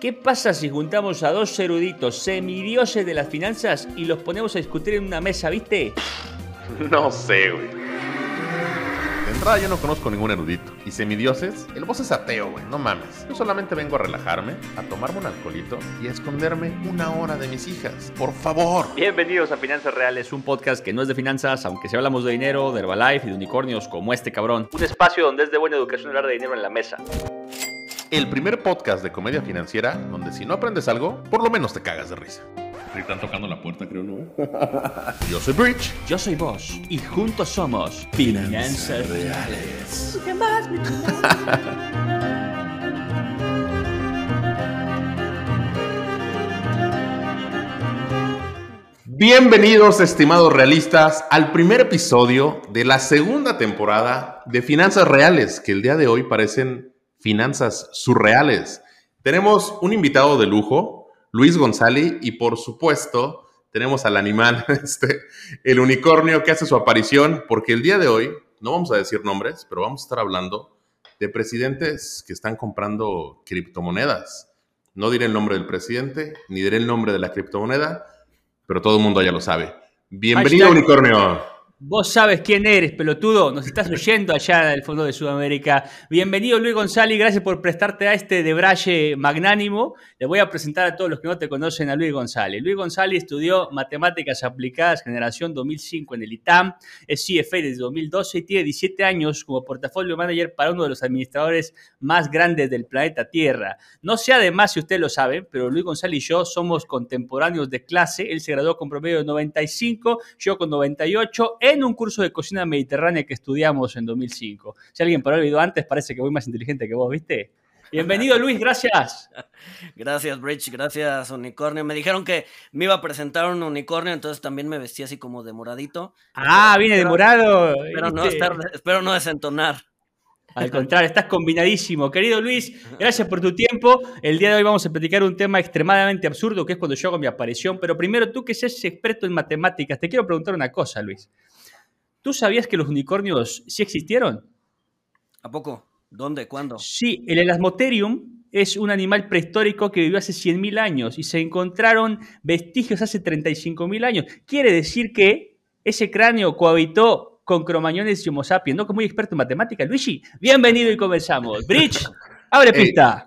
¿Qué pasa si juntamos a dos eruditos semidioses de las finanzas y los ponemos a discutir en una mesa, viste? No sé, güey. De entrada yo no conozco ningún erudito. Y semidioses, el voz es ateo, güey, no mames. Yo solamente vengo a relajarme, a tomarme un alcoholito y a esconderme una hora de mis hijas. Por favor. Bienvenidos a Finanzas Reales, un podcast que no es de finanzas, aunque si hablamos de dinero, de Herbalife y de unicornios como este cabrón. Un espacio donde es de buena educación hablar de dinero en la mesa el primer podcast de comedia financiera donde si no aprendes algo, por lo menos te cagas de risa. Están tocando la puerta, creo, ¿no? Yo soy Bridge. Yo soy Boss. Y juntos somos Finanzas Reales. Bienvenidos, estimados realistas, al primer episodio de la segunda temporada de Finanzas Reales, que el día de hoy parecen finanzas surreales. Tenemos un invitado de lujo, Luis González, y por supuesto tenemos al animal, este, el unicornio que hace su aparición, porque el día de hoy, no vamos a decir nombres, pero vamos a estar hablando de presidentes que están comprando criptomonedas. No diré el nombre del presidente, ni diré el nombre de la criptomoneda, pero todo el mundo ya lo sabe. Bienvenido, unicornio. Vos sabes quién eres, pelotudo. Nos estás oyendo allá del fondo de Sudamérica. Bienvenido, Luis González. Gracias por prestarte a este debraye magnánimo. Le voy a presentar a todos los que no te conocen a Luis González. Luis González estudió Matemáticas Aplicadas Generación 2005 en el ITAM. Es CFA desde 2012 y tiene 17 años como portafolio manager para uno de los administradores más grandes del planeta Tierra. No sé además si usted lo sabe, pero Luis González y yo somos contemporáneos de clase. Él se graduó con promedio de 95, yo con 98 en un curso de cocina mediterránea que estudiamos en 2005. Si alguien por olvidó antes, parece que voy más inteligente que vos, ¿viste? Bienvenido Luis, gracias. Gracias Bridge, gracias Unicornio. Me dijeron que me iba a presentar un unicornio, entonces también me vestí así como de moradito. Ah, viene de morado. Espero no, espero no desentonar. Al contrario, estás combinadísimo. Querido Luis, gracias por tu tiempo. El día de hoy vamos a platicar un tema extremadamente absurdo, que es cuando yo hago mi aparición. Pero primero, tú que seas experto en matemáticas, te quiero preguntar una cosa, Luis. ¿Tú sabías que los unicornios sí existieron? ¿A poco? ¿Dónde? ¿Cuándo? Sí, el Elasmotherium es un animal prehistórico que vivió hace 100.000 años y se encontraron vestigios hace 35.000 años. Quiere decir que ese cráneo cohabitó con cromañones y homo sapiens, ¿no? Como muy experto en matemática. Luigi, bienvenido y comenzamos. Bridge, abre pista.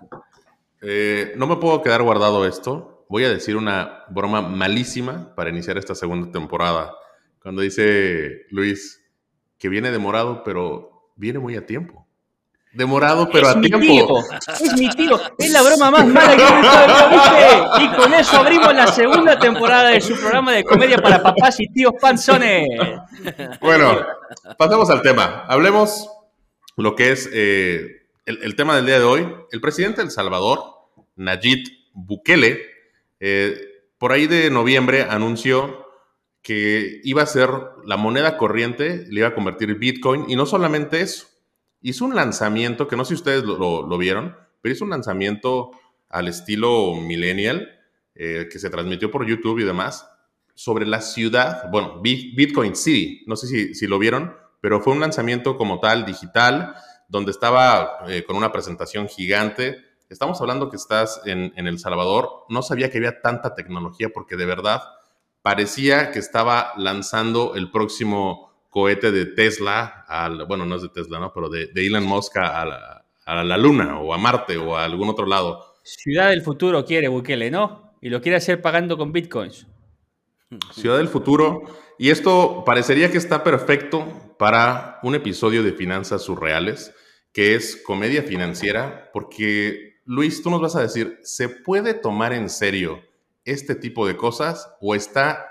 Eh, no me puedo quedar guardado esto. Voy a decir una broma malísima para iniciar esta segunda temporada cuando dice Luis que viene demorado, pero viene muy a tiempo. Demorado, pero a tiempo. Es mi tío. Es la broma más mala que he visto. Y con eso abrimos la segunda temporada de su programa de comedia para papás y tíos panzones. Bueno, pasemos al tema. Hablemos lo que es eh, el, tema del día de hoy. El presidente de El Salvador, Nayib Bukele, eh, por ahí de noviembre anunció que iba a ser la moneda corriente, le iba a convertir Bitcoin, y no solamente eso, hizo un lanzamiento, que no sé si ustedes lo, vieron, pero hizo un lanzamiento al estilo millennial, eh, que se transmitió por YouTube y demás, sobre la ciudad, bueno, Bitcoin City, no sé si, lo vieron, pero fue un lanzamiento como tal, digital, donde estaba eh, con una presentación gigante. Estamos hablando que estás en El Salvador, no sabía que había tanta tecnología porque de verdad parecía que estaba lanzando el próximo cohete de Tesla, al, bueno, no es de Tesla, ¿no? Pero de, Elon Musk a la, a la, Luna o a Marte o a algún otro lado. Ciudad del futuro quiere Bukele, ¿no? Y lo quiere hacer pagando con bitcoins. Ciudad del futuro. Y esto parecería que está perfecto para un episodio de Finanzas Surreales, que es comedia financiera, porque Luis, tú nos vas a decir, ¿se puede tomar en serio este tipo de cosas o está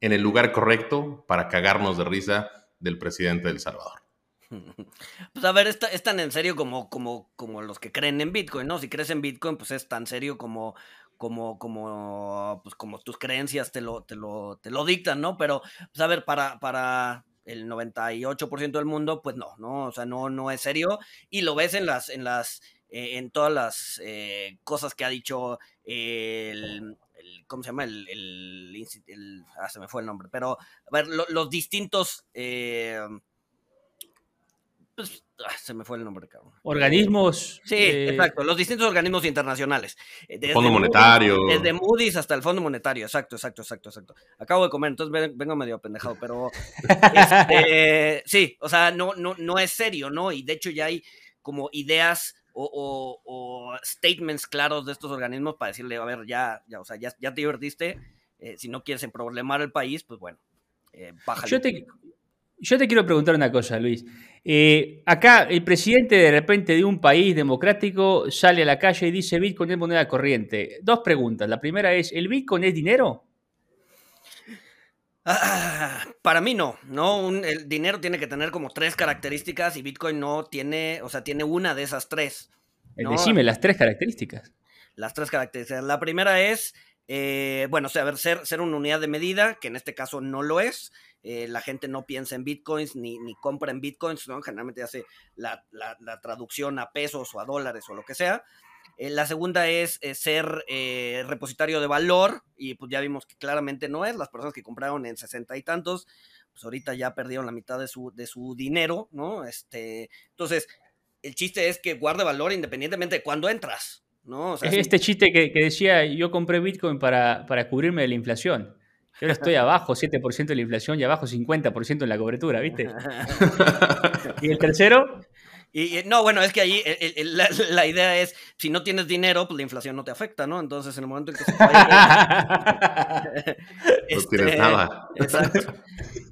en el lugar correcto para cagarnos de risa del presidente del Salvador? Pues a ver, es, tan en serio como, como, como los que creen en Bitcoin, ¿no? Si crees en Bitcoin, pues es tan serio como, como, como, pues como tus creencias te lo, te lo, te lo dictan, ¿no? Pero, pues a ver, para, para el 98% del mundo, pues no, ¿no? O sea, no, no es serio. Y lo ves en las, en las, eh, en todas las eh, cosas que ha dicho el, ¿cómo se llama? El, el, ah, se me fue el nombre, pero a ver, los distintos, eh, pues, ah, se me fue el nombre, cabrón. Organismos. Sí, eh, exacto, los distintos organismos internacionales. Eh, desde Fondo Monetario. desde Moody's hasta el Fondo Monetario, exacto, exacto, exacto, exacto. Acabo de comer, entonces vengo medio pendejado, pero este, sí, o sea, no, no, no es serio, ¿no? Y de hecho ya hay como ideas o, statements claros de estos organismos para decirle, a ver, ya, ya, o sea, ya, ya te divertiste, eh, si no quieres problemar el país, pues bueno, eh, Yo te, yo te quiero preguntar una cosa, Luis. Eh, acá el presidente de repente de un país democrático sale a la calle y dice Bitcoin es moneda corriente. Dos preguntas. La primera es, ¿el Bitcoin es dinero? Ah, para mí no, ¿no? el dinero tiene que tener como tres características y Bitcoin no tiene, o sea, tiene una de esas tres. Decime las tres características. Las tres características. La primera es, eh, bueno, o sea, a ver, ser, ser una unidad de medida, que en este caso no lo es. Eh, la gente no piensa en bitcoins ni, ni compra en bitcoins, ¿no? Generalmente hace la, traducción a pesos o a dólares o lo que sea. Eh, la segunda es eh, ser repositorio de valor y pues ya vimos que claramente no es. Las personas que compraron en sesenta y tantos, pues ahorita ya perdieron la mitad de su, de su dinero, ¿no? Este, entonces, el chiste es que guarde valor independientemente de cuándo entras, ¿no? es este chiste que, decía, yo compré Bitcoin para, para cubrirme de la inflación. Yo ahora estoy abajo 7% de la inflación y abajo 50% en la cobertura, ¿viste? ¿Y el tercero? Y, no, bueno, es que ahí la, idea es, si no tienes dinero, pues la inflación no te afecta, ¿no? Entonces, en el momento en que se no tienes este, nada. Exacto.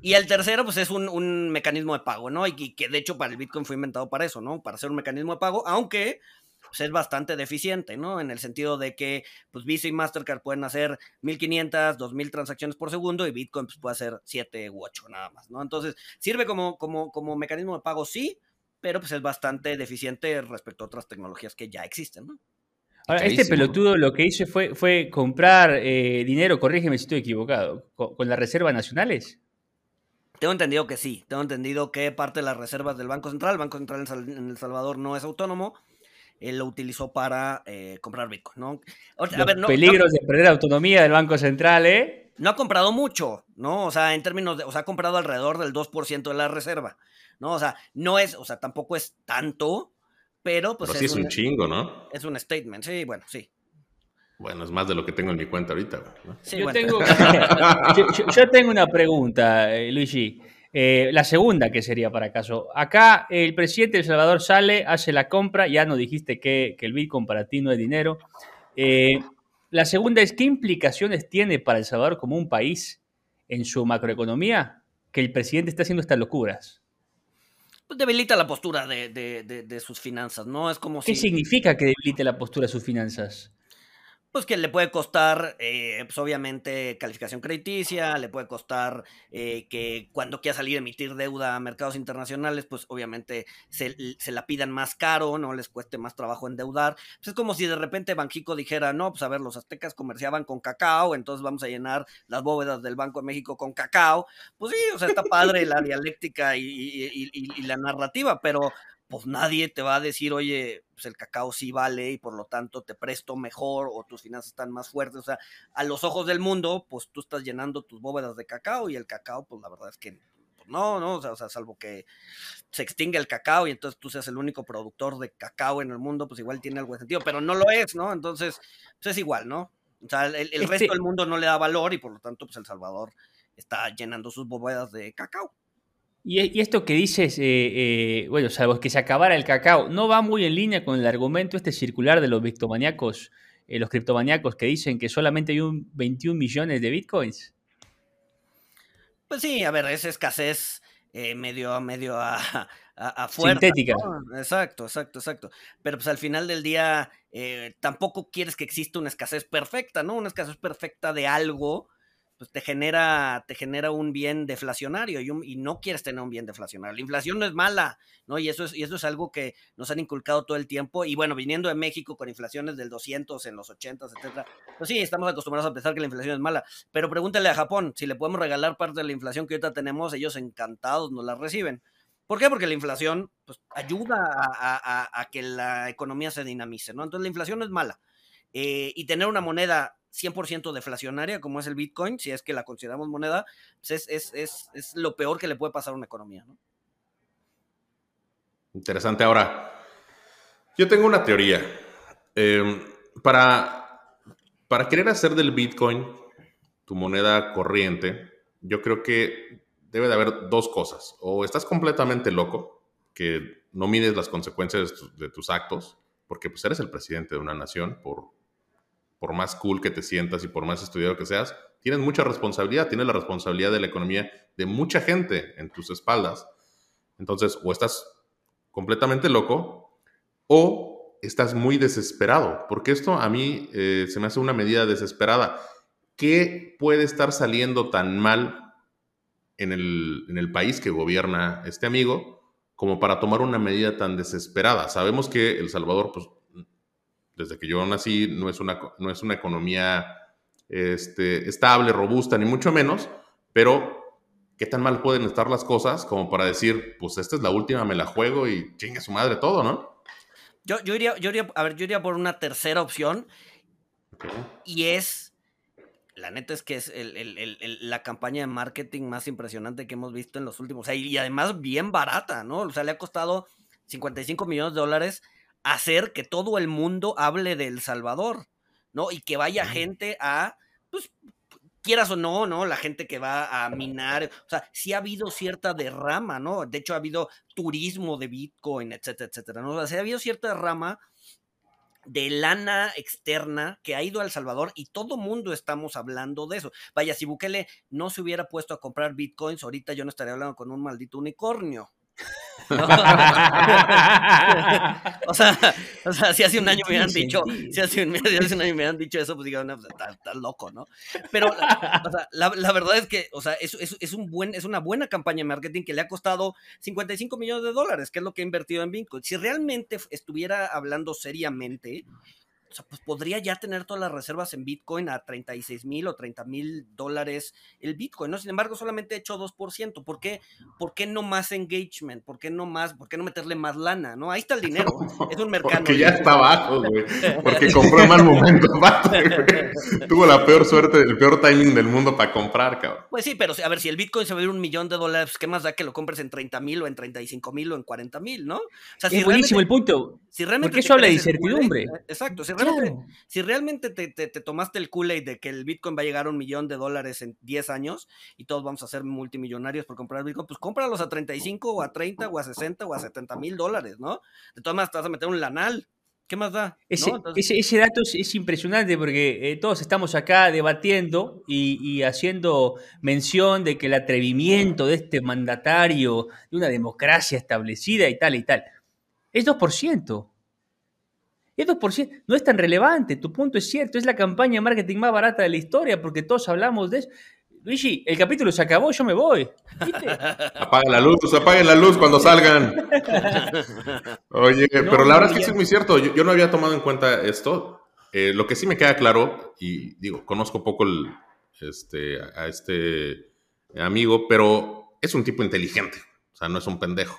Y el tercero, pues es un, un mecanismo de pago, ¿no? Y que de hecho para el Bitcoin fue inventado para eso, ¿no? Para ser un mecanismo de pago, aunque pues, es bastante deficiente, ¿no? En el sentido de que pues Visa y Mastercard pueden hacer 1500, 2000 transacciones por segundo y Bitcoin pues, puede hacer 7 u 8 nada más, ¿no? Entonces, sirve como, como, como mecanismo de pago, sí, pero pues es bastante deficiente respecto a otras tecnologías que ya existen, ¿no? Ahora, este pelotudo lo que hizo fue, fue comprar eh, dinero, corrígeme si estoy equivocado, con, las reservas nacionales. Tengo entendido que sí, tengo entendido que parte de las reservas del Banco Central, el Banco Central en El Salvador no es autónomo, él lo utilizó para eh, comprar Bitcoin, ¿no? Los peligros de perder autonomía del Banco Central, ¿eh? No ha comprado mucho, ¿no? O sea, en términos de, o sea, ha comprado alrededor del 2% de la reserva, ¿no? O sea, no es, o sea, tampoco es tanto, pero pues... Pero sí es, un, chingo, ¿no? Es un statement, sí, bueno, sí. Bueno, es más de lo que tengo en mi cuenta ahorita. Sí, yo, tengo, yo, tengo, una pregunta, eh, Luigi. Eh, la segunda, que sería para caso. Acá el presidente de El Salvador sale, hace la compra, ya no dijiste que, el Bitcoin para ti no es dinero. Eh, la segunda es, ¿qué implicaciones tiene para El Salvador como un país en su macroeconomía que el presidente está haciendo estas locuras? Pues debilita la postura de, sus finanzas, ¿no? Es como ¿Qué significa que debilite la postura de sus finanzas? Pues que le puede costar, eh, pues obviamente, calificación crediticia, le puede costar eh, que cuando quiera salir a emitir deuda a mercados internacionales, pues obviamente se, la pidan más caro, no les cueste más trabajo endeudar. Pues es como si de repente Banjico dijera, no, pues a ver, los aztecas comerciaban con cacao, entonces vamos a llenar las bóvedas del Banco de México con cacao. Pues sí, o sea, está padre la dialéctica y la narrativa, pero pues nadie te va a decir, oye, pues el cacao sí vale y por lo tanto te presto mejor o tus finanzas están más fuertes. O sea, a los ojos del mundo, pues tú estás llenando tus bóvedas de cacao y el cacao, pues la verdad es que pues, no, no, o sea, salvo que se extinga el cacao y entonces tú seas el único productor de cacao en el mundo, pues igual tiene algo de sentido, pero no lo es, ¿no? Entonces, pues es igual, ¿no? O sea, el, el resto del mundo no le da valor y por lo tanto, pues El Salvador está llenando sus bóvedas de cacao. Y, esto que dices, eh, eh, bueno, salvo que se acabara el cacao, ¿no va muy en línea con el argumento este circular de los criptomaníacos, eh, los criptomaníacos que dicen que solamente hay un 21 millones de bitcoins? Pues sí, a ver, es escasez medio, medio a, a, Sintética. Exacto, exacto, exacto. Pero pues al final del día tampoco quieres que exista una escasez perfecta, ¿no? Una escasez perfecta de algo pues te genera, te genera un bien deflacionario y, no quieres tener un bien deflacionario. La inflación no es mala, ¿no? Y eso es, y eso es algo que nos han inculcado todo el tiempo. Y bueno, viniendo de México con inflaciones del 200 en los 80, etcétera, pues sí, estamos acostumbrados a pensar que la inflación es mala. Pero pregúntale a Japón, si le podemos regalar parte de la inflación que ahorita tenemos, ellos encantados nos la reciben. ¿Por qué? Porque la inflación pues, ayuda a, que la economía se dinamice, ¿no? Entonces la inflación no es mala. Eh, y tener una moneda 100% deflacionaria como es el Bitcoin, si es que la consideramos moneda, pues es, es, lo peor que le puede pasar a una economía, ¿no? Interesante. Ahora, yo tengo una teoría. Em, para, para querer hacer del Bitcoin tu moneda corriente, yo creo que debe de haber dos cosas. O estás completamente loco, que no mides las consecuencias de tus, actos, porque pues eres el presidente de una nación, por, por más cool que te sientas y por más estudiado que seas, tienes mucha responsabilidad, tienes la responsabilidad de la economía de mucha gente en tus espaldas. Entonces, o estás completamente loco o estás muy desesperado, porque esto a mí eh, se me hace una medida desesperada. ¿Qué puede estar saliendo tan mal en el, en el país que gobierna este amigo como para tomar una medida tan desesperada? Sabemos que El Salvador, pues, desde que yo nací, no es una, no es una economía este, estable, robusta, ni mucho menos, pero ¿qué tan mal pueden estar las cosas como para decir, pues esta es la última, me la juego y chingue su madre todo, ¿no? Yo, yo, iría, yo iría, a ver, yo iría por una tercera opción y es, la neta es que es la campaña de marketing más impresionante que hemos visto en los últimos, o y además bien barata, ¿no? O sea, le ha costado 55 millones de dólares hacer que todo el mundo hable de El Salvador, ¿no? Y que vaya gente a, pues, quieras o no, ¿no? La gente que va a minar, o sea, sí ha habido cierta derrama, ¿no? De hecho, ha habido turismo de Bitcoin, etcétera, etcétera, ¿no? O sea, sí ha habido cierta derrama de lana externa que ha ido a El Salvador y todo mundo estamos hablando de eso. Vaya, si Bukele no se hubiera puesto a comprar bitcoins, ahorita yo no estaría hablando con un maldito unicornio. o, sea, o sea, si hace un año me hubieran dicho, si hace, un, año me hubieran dicho eso, pues digan, no, pues, está, loco, ¿no? Pero, o sea, la, la, verdad es que, o sea, es, es, es, un buen, es una buena campaña de marketing que le ha costado 55 millones de dólares, que es lo que ha invertido en Bitcoin. Si realmente estuviera hablando seriamente, o sea, pues podría ya tener todas las reservas en Bitcoin a 36 mil o 30 mil dólares el Bitcoin, ¿no? Sin embargo, solamente he hecho 2%. ¿Por qué? ¿Por qué no más engagement? ¿Por qué no más? ¿Por qué no meterle más lana? ¿No? Ahí está el dinero. Es un mercado. Porque ya está abajo, güey. Porque compró en mal momento. Tuvo la peor suerte, el peor timing del mundo para comprar, cabrón. Pues sí, pero a ver, si el Bitcoin se va a ir un millón de dólares, ¿qué más da que lo compres en 30 mil o en 35 mil o en 40 mil, ¿no? O sea, es buenísimo el punto. Si realmente Porque eso habla de incertidumbre. Exacto. Si si realmente te, tomaste el Kool-Aid de que el Bitcoin va a llegar a un millón de dólares en 10 años y todos vamos a ser multimillonarios por comprar Bitcoin, pues cómpralos a 35 o a 30 o a 60 o a 70 mil dólares, ¿no? De todas maneras te vas a meter un lanal. ¿Qué más da? Ese, dato es, impresionante porque eh, todos estamos acá debatiendo y, y, haciendo mención de que el atrevimiento de este mandatario de una democracia establecida y tal y tal es 2%. Es 2%, no es tan relevante, tu punto es cierto, es la campaña de marketing más barata de la historia porque todos hablamos de eso. Luigi, el capítulo se acabó, yo me voy. Apaga la luz, apaguen la luz cuando salgan. Oye, pero la verdad es que sí es muy cierto, yo, no había tomado en cuenta esto. Eh, lo que sí me queda claro, y digo, conozco poco este, a este amigo, pero es un tipo inteligente, o sea, no es un pendejo.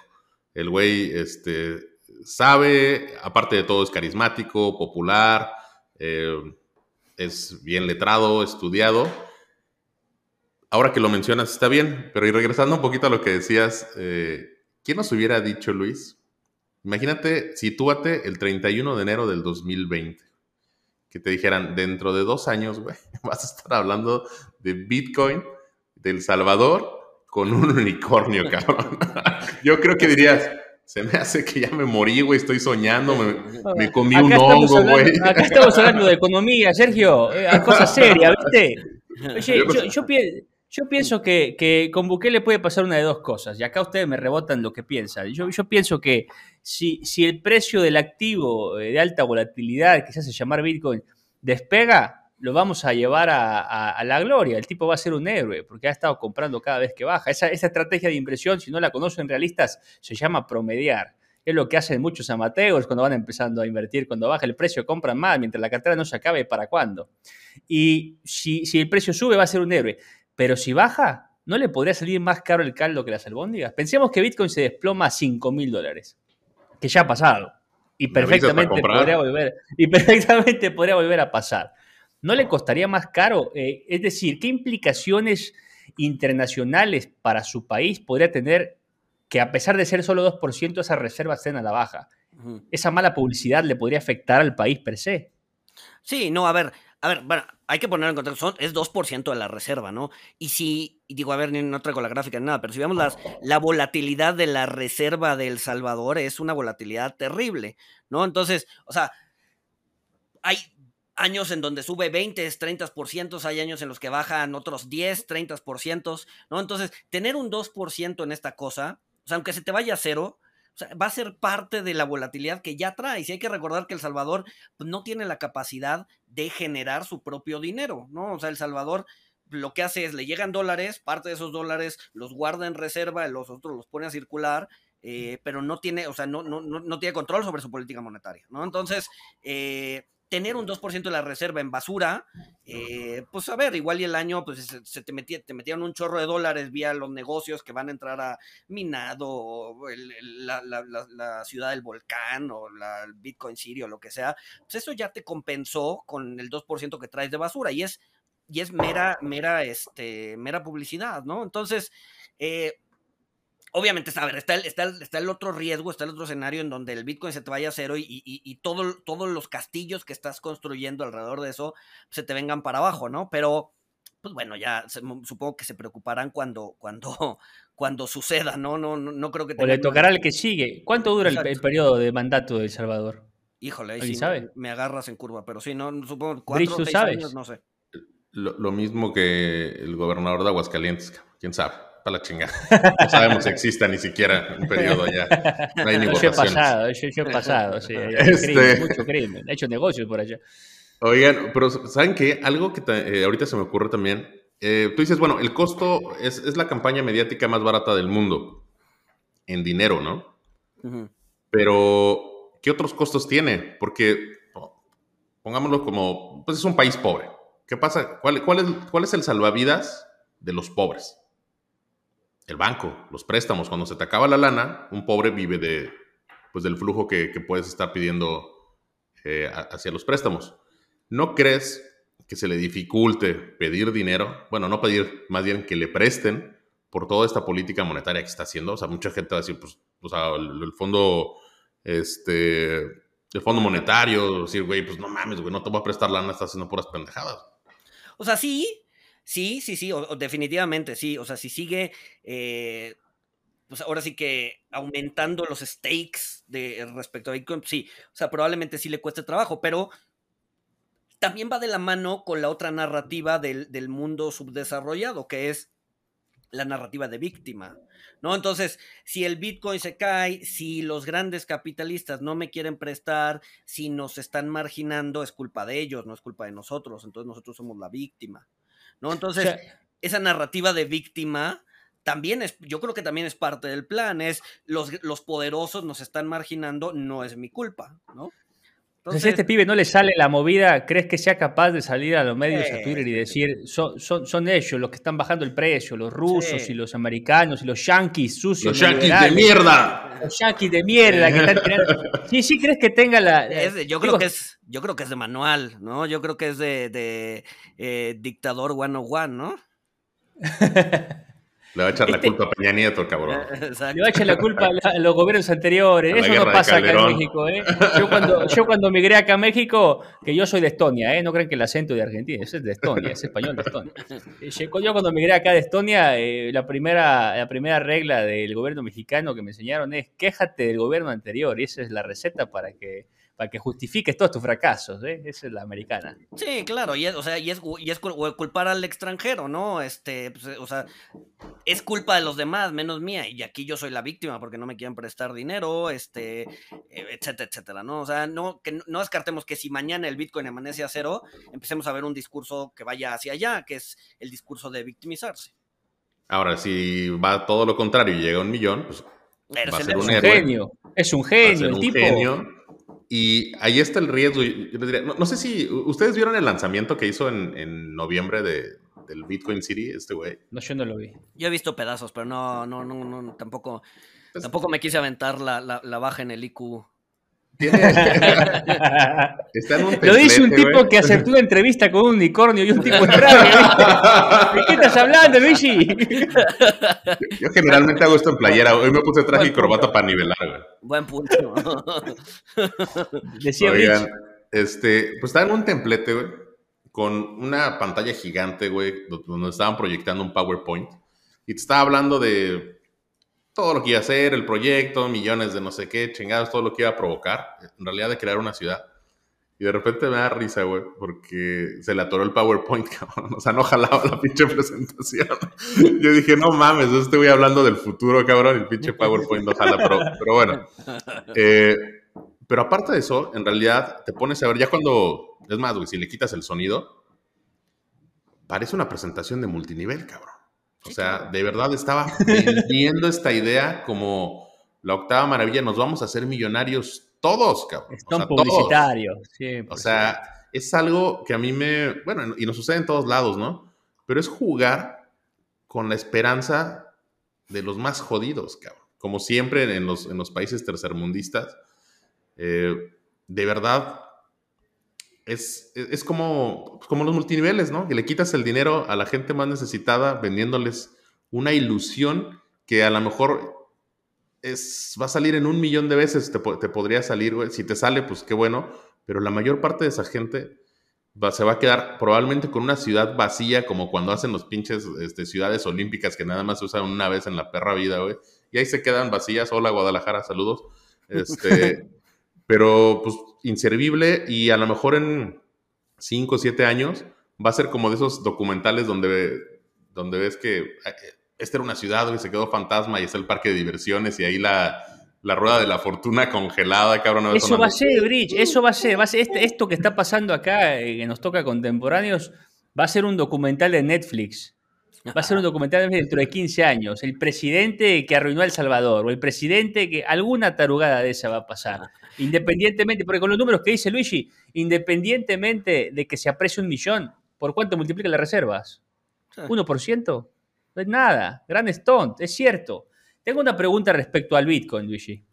El güey, este, sabe, aparte de todo es carismático, popular, eh, es bien letrado, estudiado. Ahora que lo mencionas está bien, pero y regresando un poquito a lo que decías, eh, ¿quién nos hubiera dicho, Luis? Imagínate, sitúate el 31 de enero del 2020, que te dijeran, dentro de dos años, güey, vas a estar hablando de Bitcoin, del Salvador, con un unicornio, cabrón. Yo creo que dirías, se me hace que ya me morí, güey, estoy soñando, me, comí un hongo, güey. Acá estamos hablando de economía, Sergio, eh, cosas serias, ¿viste? Oye, yo, pienso que, con Bukele puede pasar una de dos cosas, y acá ustedes me rebotan lo que piensan. Yo, yo pienso que si, si el precio del activo eh, de alta volatilidad, que se hace llamar Bitcoin, despega, lo vamos a llevar a, la gloria. El tipo va a ser un héroe porque ha estado comprando cada vez que baja. Esa, estrategia de inversión, si no la conocen realistas, se llama promediar. Es lo que hacen muchos amateurs cuando van empezando a invertir. Cuando baja el precio, compran más mientras la cartera no se acabe, ¿para cuándo? Y si, si el precio sube, va a ser un héroe. Pero si baja, ¿no le podría salir más caro el caldo que las albóndigas? Pensemos que Bitcoin se desploma a 5 mil dólares, que ya ha pasado. Y perfectamente, podría volver, y perfectamente podría volver a pasar. ¿No le costaría más caro? Eh, es decir, ¿qué implicaciones internacionales para su país podría tener que a pesar de ser solo 2%, esas reservas estén a la baja. Esa mala publicidad le podría afectar al país per se. Sí, no, a ver, a ver, bueno, hay que poner en contexto, es 2% de la reserva, ¿no? Y si, digo, a ver, no traigo la gráfica ni nada, pero si vemos las, la volatilidad de la reserva de El Salvador, es una volatilidad terrible, ¿no? Entonces, o sea, hay años en donde sube 20, 30%, hay años en los que bajan otros 10, 30%, ¿no? Entonces, tener un 2% en esta cosa, o sea, aunque se te vaya a cero, va a ser parte de la volatilidad que ya trae. Y hay que recordar que El Salvador pues, no tiene la capacidad de generar su propio dinero, ¿no? O sea, El Salvador lo que hace es le llegan dólares, parte de esos dólares los guarda en reserva, los otros los pone a circular, eh, pero no tiene, o sea, no, no, no, tiene control sobre su política monetaria, ¿no? Entonces, eh, tener un 2% de la reserva en basura, eh, pues a ver, igual y el año pues se, te, metía, te metían un chorro de dólares vía los negocios que van a entrar a Minado, la, ciudad del volcán o la, el Bitcoin City o lo que sea, pues eso ya te compensó con el 2% que traes de basura y es, y es mera, mera, este, mera publicidad, ¿no? Entonces, eh, obviamente, a ver, está el, está, está el otro riesgo, está el otro escenario en donde el Bitcoin se te vaya a cero y, y, todo, todos los castillos que estás construyendo alrededor de eso se te vengan para abajo, ¿no? Pero, pues bueno, ya supongo que se preocuparán cuando, cuando, cuando suceda, ¿no? No, no, no creo que... O le tocará al que sigue. ¿Cuánto dura el, periodo de mandato de El Salvador? Híjole, ahí sí sabe? Me, agarras en curva, pero sí, no, supongo cuatro o seis años, no sé. Lo, lo mismo que el gobernador de Aguascalientes, quién sabe para la chingada. No sabemos si exista ni siquiera un periodo allá. No hay ni Yo he pasado, yo, he pasado, sí. Este... mucho crimen. He hecho negocios por allá. Oigan, pero ¿saben qué? Algo que eh, ahorita se me ocurre también. Eh, tú dices, bueno, el costo es, es, la campaña mediática más barata del mundo. En dinero, ¿no? Pero, ¿qué otros costos tiene? Porque, pongámoslo como, pues es un país pobre. ¿Qué pasa? ¿Cuál, cuál, es, cuál es el salvavidas de los pobres? El banco, los préstamos. Cuando se te acaba la lana, un pobre vive de, pues, del flujo que, puedes estar pidiendo eh, hacia los préstamos. ¿No crees que se le dificulte pedir dinero? Bueno, no pedir, más bien que le presten por toda esta política monetaria que está haciendo. O sea, mucha gente va a decir, pues, o sea, el, fondo, este, el fondo monetario, decir, güey, pues no mames, güey, no te voy a prestar lana, estás haciendo puras pendejadas. O sea, sí, Sí, sí, sí, definitivamente sí. O sea, si sigue, eh, pues ahora sí que aumentando los stakes de, respecto a Bitcoin, sí. O sea, probablemente sí le cueste trabajo, pero también va de la mano con la otra narrativa del, del mundo subdesarrollado, que es la narrativa de víctima, ¿no? Entonces, si el Bitcoin se cae, si los grandes capitalistas no me quieren prestar, si nos están marginando, es culpa de ellos, no es culpa de nosotros, entonces nosotros somos la víctima. ¿No? Entonces, esa narrativa de víctima también es, yo creo que también es parte del plan, es los, los poderosos nos están marginando, no es mi culpa, ¿no? Entonces, si a este pibe no le sale la movida, ¿crees que sea capaz de salir a los medios a Twitter y decir, son, son, son, ellos los que están bajando el precio, los rusos y los americanos y los yanquis sucios? Los yanquis de mierda. Los yanquis de mierda que están tirando. Sí, sí, ¿crees que tenga la... yo, creo que es, yo creo que es de manual, ¿no? Yo creo que es de, de eh, Dictador 101, ¿no? Le va a echar la este culpa a Peña Nieto, cabrón. Le va a echar la culpa a los gobiernos anteriores. Eso no pasa acá en México, ¿eh? Yo cuando, yo cuando migré acá a México, que yo soy de Estonia, ¿eh? No creen que el acento de Argentina, ese es de Estonia, es español de Estonia. Eh, yo cuando migré acá de Estonia, eh, la, primera, la primera regla del gobierno mexicano que me enseñaron es quéjate del gobierno anterior. Y esa es la receta para que para que justifiques todos tus fracasos, ¿eh? Esa es la americana. Sí, claro, y es, o sea, y es, y es culpar al extranjero, ¿no? Este, pues, o sea, es culpa de los demás, menos mía, y aquí yo soy la víctima porque no me quieren prestar dinero, este, etcétera, etcétera, ¿no? O sea, no, que no descartemos que si mañana el Bitcoin amanece a cero, empecemos a ver un discurso que vaya hacia allá, que es el discurso de victimizarse. Ahora, si va todo lo contrario y llega a un millón, pues va a ser un, genio. Es un genio, el tipo. Genio y ahí está el riesgo. no, sé si ustedes vieron el lanzamiento que hizo en, noviembre de, del Bitcoin City, este güey. No, yo no lo vi. Yo he visto pedazos, pero no, no, no, no tampoco, pues tampoco me quise aventar la, la, baja en el IQ. Está en un Lo dice un tipo que aceptó una entrevista con un unicornio y un tipo traje. ¿De qué estás hablando, Luigi? Yo generalmente hago esto en playera. Hoy me puse traje y corbata para nivelar, güey. Buen punto. Decía Oigan, este, pues estaba en un templete, güey, con una pantalla gigante, güey, donde estaban proyectando un PowerPoint. Y te estaba hablando de todo lo que iba a hacer, el proyecto, millones de no sé qué, chingados, todo lo que iba a provocar, en realidad de crear una ciudad. Y de repente me da risa, güey, porque se le atoró el PowerPoint, cabrón. O sea, no jalaba la pinche presentación. Yo dije, no mames, yo estoy hablando del futuro, cabrón, el pinche PowerPoint no jala, pero, bueno. Eh, pero aparte de eso, en realidad te pones a ver, ya cuando, es más, güey, si le quitas el sonido, parece una presentación de multinivel, cabrón. O sea, de verdad estaba vendiendo esta idea como la octava maravilla, nos vamos a hacer millonarios todos, cabrón. Está o publicitario, sí. O sea, es algo que a mí me, bueno, y nos sucede en todos lados, ¿no? Pero es jugar con la esperanza de los más jodidos, cabrón. Como siempre en los, en los países tercermundistas, eh, de verdad es, es como, como los multiniveles, ¿no? Que le quitas el dinero a la gente más necesitada vendiéndoles una ilusión que a lo mejor es, va a salir en un millón de veces, te, te podría salir, güey. Si te sale, pues qué bueno, pero la mayor parte de esa gente va, se va a quedar probablemente con una ciudad vacía, como cuando hacen los pinches este, ciudades olímpicas que nada más se usan una vez en la perra vida, güey. Y ahí se quedan vacías. Hola, Guadalajara, saludos. Este, pero pues inservible y a lo mejor en 5 o 7 años va a ser como de esos documentales donde, donde ves que eh, esta era una ciudad y se quedó fantasma y está el parque de diversiones y ahí la, la rueda de la fortuna congelada, cabrón. Eso va a ser, Bridge, eso va a ser, va a ser este, esto que está pasando acá, eh, que nos toca contemporáneos, va a ser un documental de Netflix. Va a ser un documental dentro de 15 años. El presidente que arruinó a El Salvador, o el presidente que alguna tarugada de esa va a pasar. Independientemente, porque con los números que dice Luigi, independientemente de que se aprecie un millón, ¿por cuánto multiplica las reservas? ¿1%? No es nada. Gran stunt, es cierto. Tengo una pregunta respecto al Bitcoin, Luigi.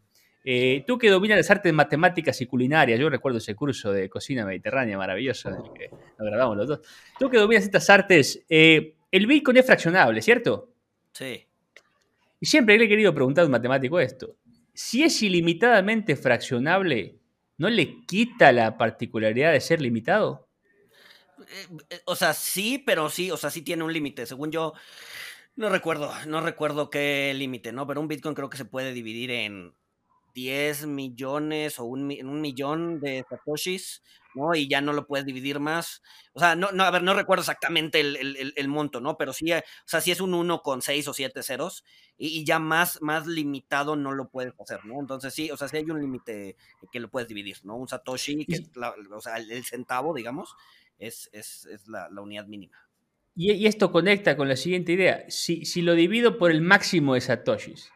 Eh, tú que dominas las artes matemáticas y culinarias, yo recuerdo ese curso de cocina mediterránea maravilloso en el que nos grabamos los dos. Tú que dominas estas artes, eh, el Bitcoin es fraccionable, ¿cierto? Sí. Y siempre le he querido preguntar a un matemático esto. Si es ilimitadamente fraccionable, ¿no le quita la particularidad de ser limitado? Eh, eh, o sea, sí, pero sí, o sea, sí tiene un límite. Según yo, no recuerdo, no recuerdo qué límite, ¿no? Pero un Bitcoin creo que se puede dividir en 10 millones o un, un millón de satoshis, ¿no? Y ya no lo puedes dividir más. O sea, no, no a ver, no recuerdo exactamente el, monto, ¿no? Pero sí, o sea, sí es un 1 con 6 o 7 ceros y, ya más, más limitado no lo puedes hacer, ¿no? Entonces sí, o sea, sí hay un límite que lo puedes dividir, ¿no? Un satoshi, que es o sea, el centavo, digamos, es, es, es la, unidad mínima. Y, esto conecta con la siguiente idea. Si, si lo divido por el máximo de satoshis,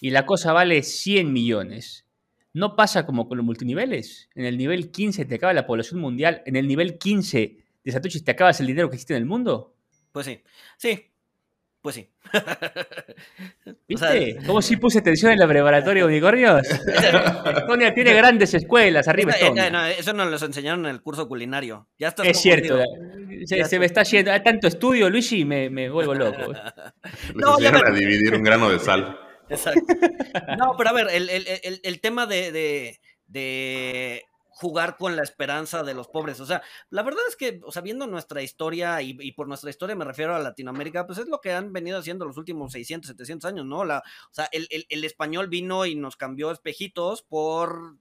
y la cosa vale 100 millones. ¿No pasa como con los multiniveles? En el nivel 15 te acaba la población mundial, en el nivel 15 de Satoshi te acabas el dinero que existe en el mundo. Pues sí, sí, pues sí. ¿Viste? ¿Cómo si puse atención en la preparatoria de unicornios? Estonia tiene grandes escuelas arriba. eso nos lo enseñaron en el curso culinario. Ya es cierto. Se, me está yendo. Hay tanto estudio, Luigi, y me, me vuelvo loco. no, enseñaron a dividir un grano de sal. Exacto. No, pero a ver, el, tema de, jugar con la esperanza de los pobres. O sea, la verdad es que, o sea, viendo nuestra historia, y, por nuestra historia me refiero a Latinoamérica, pues es lo que han venido haciendo los últimos 600, 700 años, ¿no? La, o sea, el, español vino y nos cambió espejitos por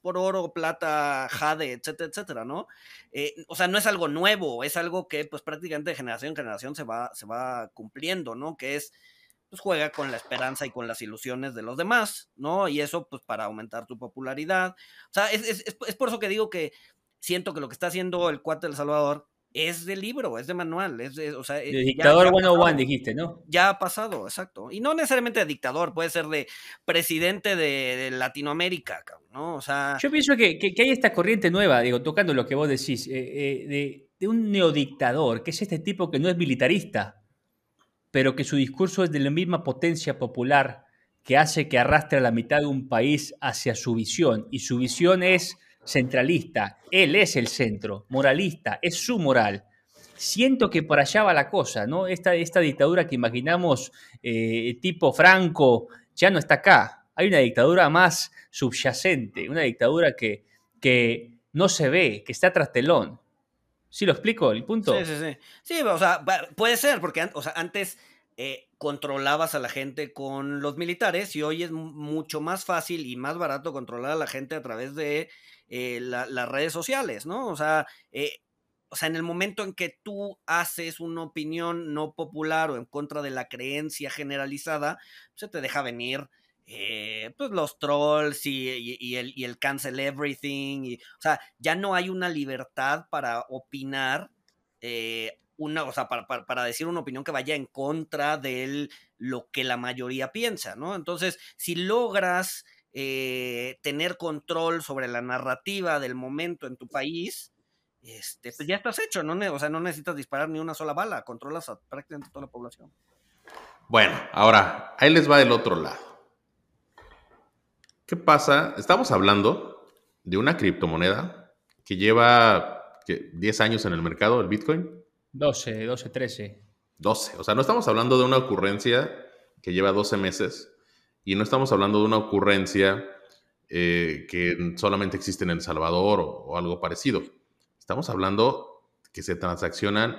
por oro, plata, jade, etcétera, etcétera, ¿no? Eh, o sea, no es algo nuevo, es algo que pues prácticamente de generación en generación se va, se va cumpliendo, ¿no? Que es pues juega con la esperanza y con las ilusiones de los demás, ¿no? Y eso, pues, para aumentar tu popularidad. O sea, es, por eso que digo que siento que lo que está haciendo el cuate del Salvador es de libro, es de manual, es de, o sea, de dictador bueno one dijiste, ¿no? Ya ha pasado, exacto. Y no necesariamente de dictador, puede ser de presidente de, Latinoamérica, ¿no? O sea... Yo pienso que, hay esta corriente nueva, digo, tocando lo que vos decís, eh, eh, de, de un neodictador, que es este tipo que no es militarista, pero que su discurso es de la misma potencia popular que hace que arrastre a la mitad de un país hacia su visión. Y su visión es centralista. Él es el centro, moralista, es su moral. Siento que por allá va la cosa, ¿no? Esta, esta dictadura que imaginamos eh, tipo Franco ya no está acá. Hay una dictadura más subyacente, una dictadura que, que no se ve, que está tras telón. ¿Sí lo explico el punto? Sí, sí, sí. Sí, o sea, puede ser, porque o sea, antes eh, controlabas a la gente con los militares y hoy es mucho más fácil y más barato controlar a la gente a través de eh, las redes sociales, ¿no? O sea, eh, o sea, en el momento en que tú haces una opinión no popular o en contra de la creencia generalizada, se te deja venir eh, pues los trolls y, el, cancel everything. Y, o sea, ya no hay una libertad para opinar, eh, una, o sea, para, para, decir una opinión que vaya en contra de lo que la mayoría piensa, ¿no? Entonces, si logras eh, tener control sobre la narrativa del momento en tu país, este, pues ya estás hecho, ¿no? O sea, no necesitas disparar ni una sola bala, controlas a prácticamente toda la población. Bueno, ahora, ahí les va del otro lado. ¿Qué pasa? Estamos hablando de una criptomoneda que lleva 10 años en el mercado, el Bitcoin. 12, 12, 13. 12. O sea, no estamos hablando de una ocurrencia que lleva 12 meses y no estamos hablando de una ocurrencia eh, que solamente existe en El Salvador o, algo parecido. Estamos hablando que se transaccionan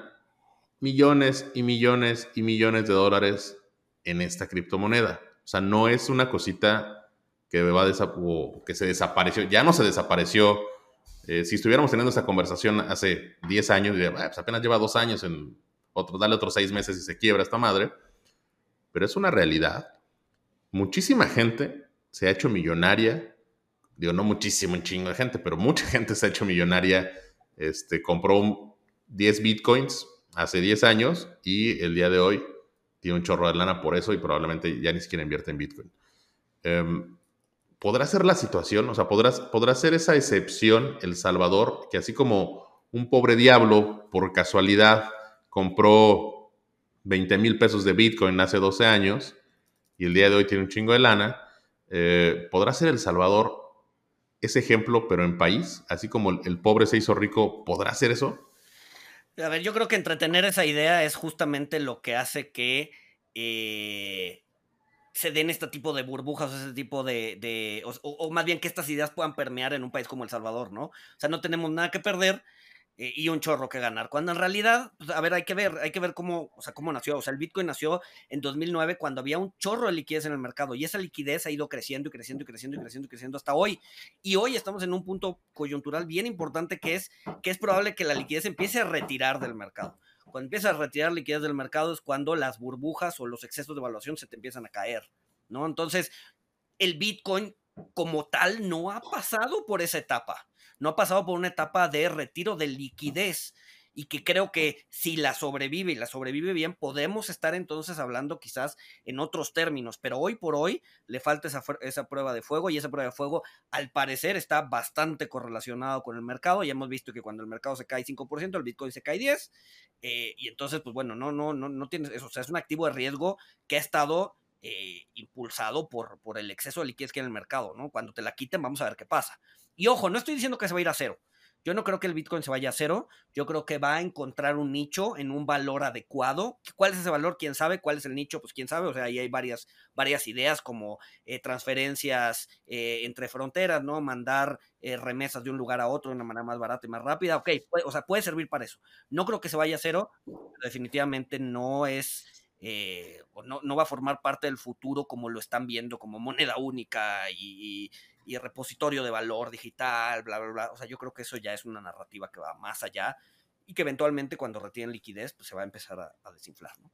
millones y millones y millones de dólares en esta criptomoneda. O sea, no es una cosita que, va que se desapareció, ya no se desapareció. Eh, si estuviéramos teniendo esta conversación hace 10 años, diría, pues apenas lleva dos años, en otro, dale otros seis meses y se quiebra esta madre. Pero es una realidad. Muchísima gente se ha hecho millonaria. Digo, no muchísimo, un chingo de gente, pero mucha gente se ha hecho millonaria. Este, compró 10 bitcoins hace 10 años y el día de hoy tiene un chorro de lana por eso y probablemente ya ni siquiera invierte en bitcoin. Um, podrá ser la situación, o sea, podrá, ser esa excepción El Salvador, que así como un pobre diablo por casualidad compró 20 mil pesos de Bitcoin hace 12 años y el día de hoy tiene un chingo de lana, eh, podrá ser El Salvador ese ejemplo, pero en país, así como el, pobre se hizo rico, ¿podrá ser eso? A ver, yo creo que entretener esa idea es justamente lo que hace que eh, se den este tipo de burbujas, o ese tipo de, o, más bien que estas ideas puedan permear en un país como El Salvador, ¿no? O sea, no tenemos nada que perder eh, y un chorro que ganar. Cuando en realidad, pues, a ver, hay que ver, hay que ver cómo, o sea, cómo nació. O sea, el Bitcoin nació en 2009 cuando había un chorro de liquidez en el mercado y esa liquidez ha ido creciendo y creciendo y creciendo y creciendo y creciendo hasta hoy. Y hoy estamos en un punto coyuntural bien importante que es que es probable que la liquidez empiece a retirar del mercado. Cuando empiezas a retirar liquidez del mercado es cuando las burbujas o los excesos de evaluación se te empiezan a caer, ¿no? Entonces, el Bitcoin como tal no ha pasado por esa etapa, no ha pasado por una etapa de retiro de liquidez y que creo que si la sobrevive y la sobrevive bien, podemos estar entonces hablando quizás en otros términos, pero hoy por hoy le falta esa, esa prueba de fuego y esa prueba de fuego al parecer está bastante correlacionado con el mercado. Ya hemos visto que cuando el mercado se cae 5%, el Bitcoin se cae 10%, eh, y entonces, pues bueno, no, no, no, no tienes eso, o sea, es un activo de riesgo que ha estado eh, impulsado por, por el exceso de liquidez que hay en el mercado, ¿no? Cuando te la quiten, vamos a ver qué pasa. Y ojo, no estoy diciendo que se va a ir a cero. Yo no creo que el Bitcoin se vaya a cero. Yo creo que va a encontrar un nicho en un valor adecuado. ¿Cuál es ese valor? ¿Quién sabe? ¿Cuál es el nicho? Pues quién sabe. O sea, ahí hay varias, varias ideas como eh, transferencias eh, entre fronteras, ¿no? Mandar eh, remesas de un lugar a otro de una manera más barata y más rápida. Ok, o sea, puede servir para eso. No creo que se vaya a cero. Definitivamente no es... no, no, va a formar parte del futuro como lo están viendo, como moneda única y, y repositorio de valor digital, bla, bla, bla. O sea, yo creo que eso ya es una narrativa que va más allá y que eventualmente cuando retienen liquidez, pues se va a empezar a, desinflar, ¿no?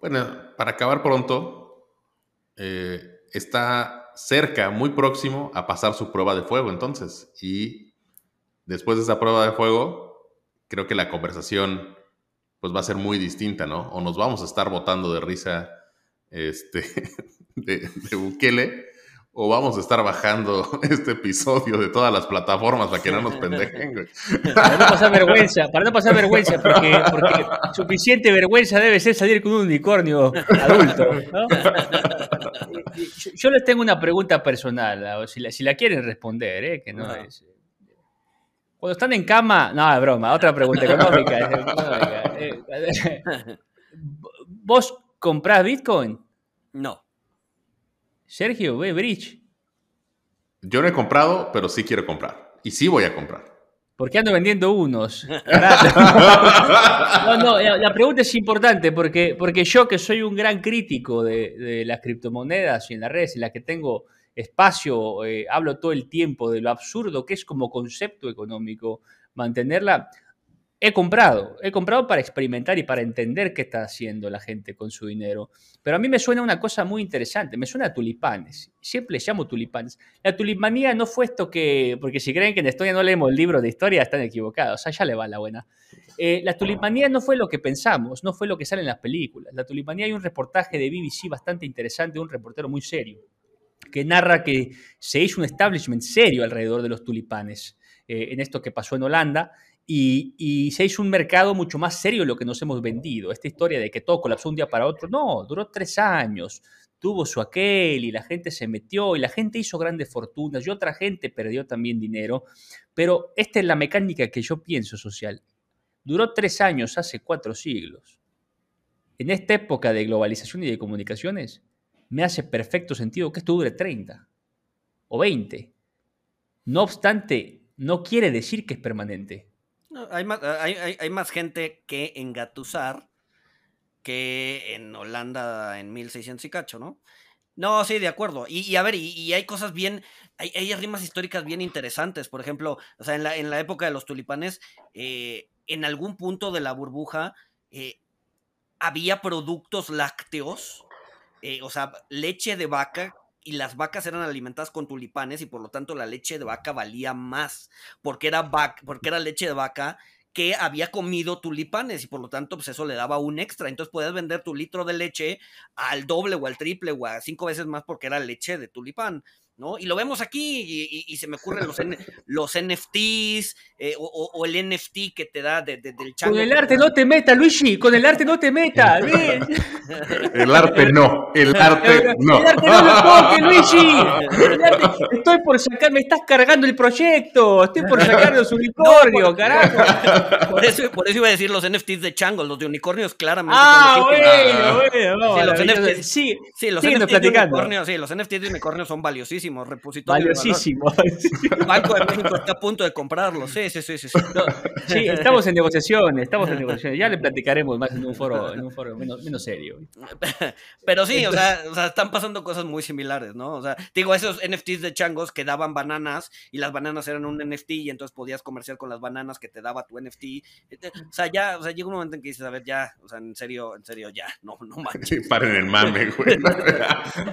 Bueno, para acabar pronto, eh, está cerca, muy próximo a pasar su prueba de fuego entonces. Y después de esa prueba de fuego, creo que la conversación pues va a ser muy distinta, ¿no? O nos vamos a estar botando de risa este, de, de Bukele o vamos a estar bajando este episodio de todas las plataformas para que no nos pendejen, güey. Para no pasar vergüenza, para no pasar vergüenza, porque, suficiente vergüenza debe ser salir con un unicornio adulto, ¿no? yo, les tengo una pregunta personal, si la, si la quieren responder, ¿eh? que no, es... Cuando están en cama, no, es broma, otra pregunta económica. ¿Vos comprás Bitcoin? No. Sergio, ve Bridge. Yo no he comprado, pero sí quiero comprar. Y sí voy a comprar. ¿Por qué ando vendiendo unos? no, no, la, pregunta es importante porque, porque yo que soy un gran crítico de, las criptomonedas y en las redes en las que tengo espacio, eh, hablo todo el tiempo de lo absurdo que es como concepto económico mantenerla. He comprado, he comprado para experimentar y para entender qué está haciendo la gente con su dinero. Pero a mí me suena una cosa muy interesante, me suena a tulipanes. Siempre les llamo tulipanes. La tulipanía no fue esto que, porque si creen que en Estonia no leemos el libro de historia, están equivocados. Allá le va la buena. Eh, la tulipanía no fue lo que pensamos, no fue lo que sale en las películas. La tulipanía hay un reportaje de BBC bastante interesante, de un reportero muy serio, que narra que se hizo un establishment serio alrededor de los tulipanes. Eh, en esto que pasó en Holanda y, se hizo un mercado mucho más serio lo que nos hemos vendido. Esta historia de que todo colapsó un día para otro, no, duró tres años, tuvo su aquel y la gente se metió y la gente hizo grandes fortunas y otra gente perdió también dinero, pero esta es la mecánica que yo pienso social. Duró tres años, hace cuatro siglos. En esta época de globalización y de comunicaciones, me hace perfecto sentido que esto dure 30 o 20. No obstante, no quiere decir que es permanente hay, más, hay, más gente que engatusar que en Holanda en 1600 y cacho, ¿no? No, sí, de acuerdo. Y, a ver, y, hay cosas bien, hay, hay, rimas históricas bien interesantes. Por ejemplo, o sea, en la, en la época de los tulipanes, eh, en algún punto de la burbuja eh, había productos lácteos, eh, o sea, leche de vaca y las vacas eran alimentadas con tulipanes y por lo tanto la leche de vaca valía más porque era, porque era leche de vaca que había comido tulipanes y por lo tanto pues eso le daba un extra. Entonces podías vender tu litro de leche al doble o al triple o a cinco veces más porque era leche de tulipán. ¿No? Y lo vemos aquí y, se me ocurren los, los NFTs eh, o, el NFT que te da del chango. Con el arte no te meta, Luigi, con el arte no te meta. el arte no, el arte no. El arte no lo toque, Luigi. estoy por sacar, me estás cargando el proyecto, estoy por sacar los unicornios, carajo. Por eso, por eso iba a decir los NFTs de chango, los de unicornios claramente. Ah, bueno, bueno, sí, los NFTs, sí, sí, los NFTs de unicornios, sí, los NFTs de unicornios son valiosísimos repositorio. Valiosísimo. Banco de México está a punto de comprarlo. Sí, sí, sí. Sí, sí estamos en negociaciones, estamos en negociaciones. Ya le platicaremos más en un foro, en un foro menos, menos serio. Pero sí, o sea, o sea, están pasando cosas muy similares, ¿no? O sea, digo, esos NFTs de changos que daban bananas y las bananas eran un NFT y entonces podías comerciar con las bananas que te daba tu NFT. O sea, ya, o sea, llega un momento en que dices, a ver, ya, o sea, en serio, en serio, ya, no, no manches. Sí, paren el mame, güey.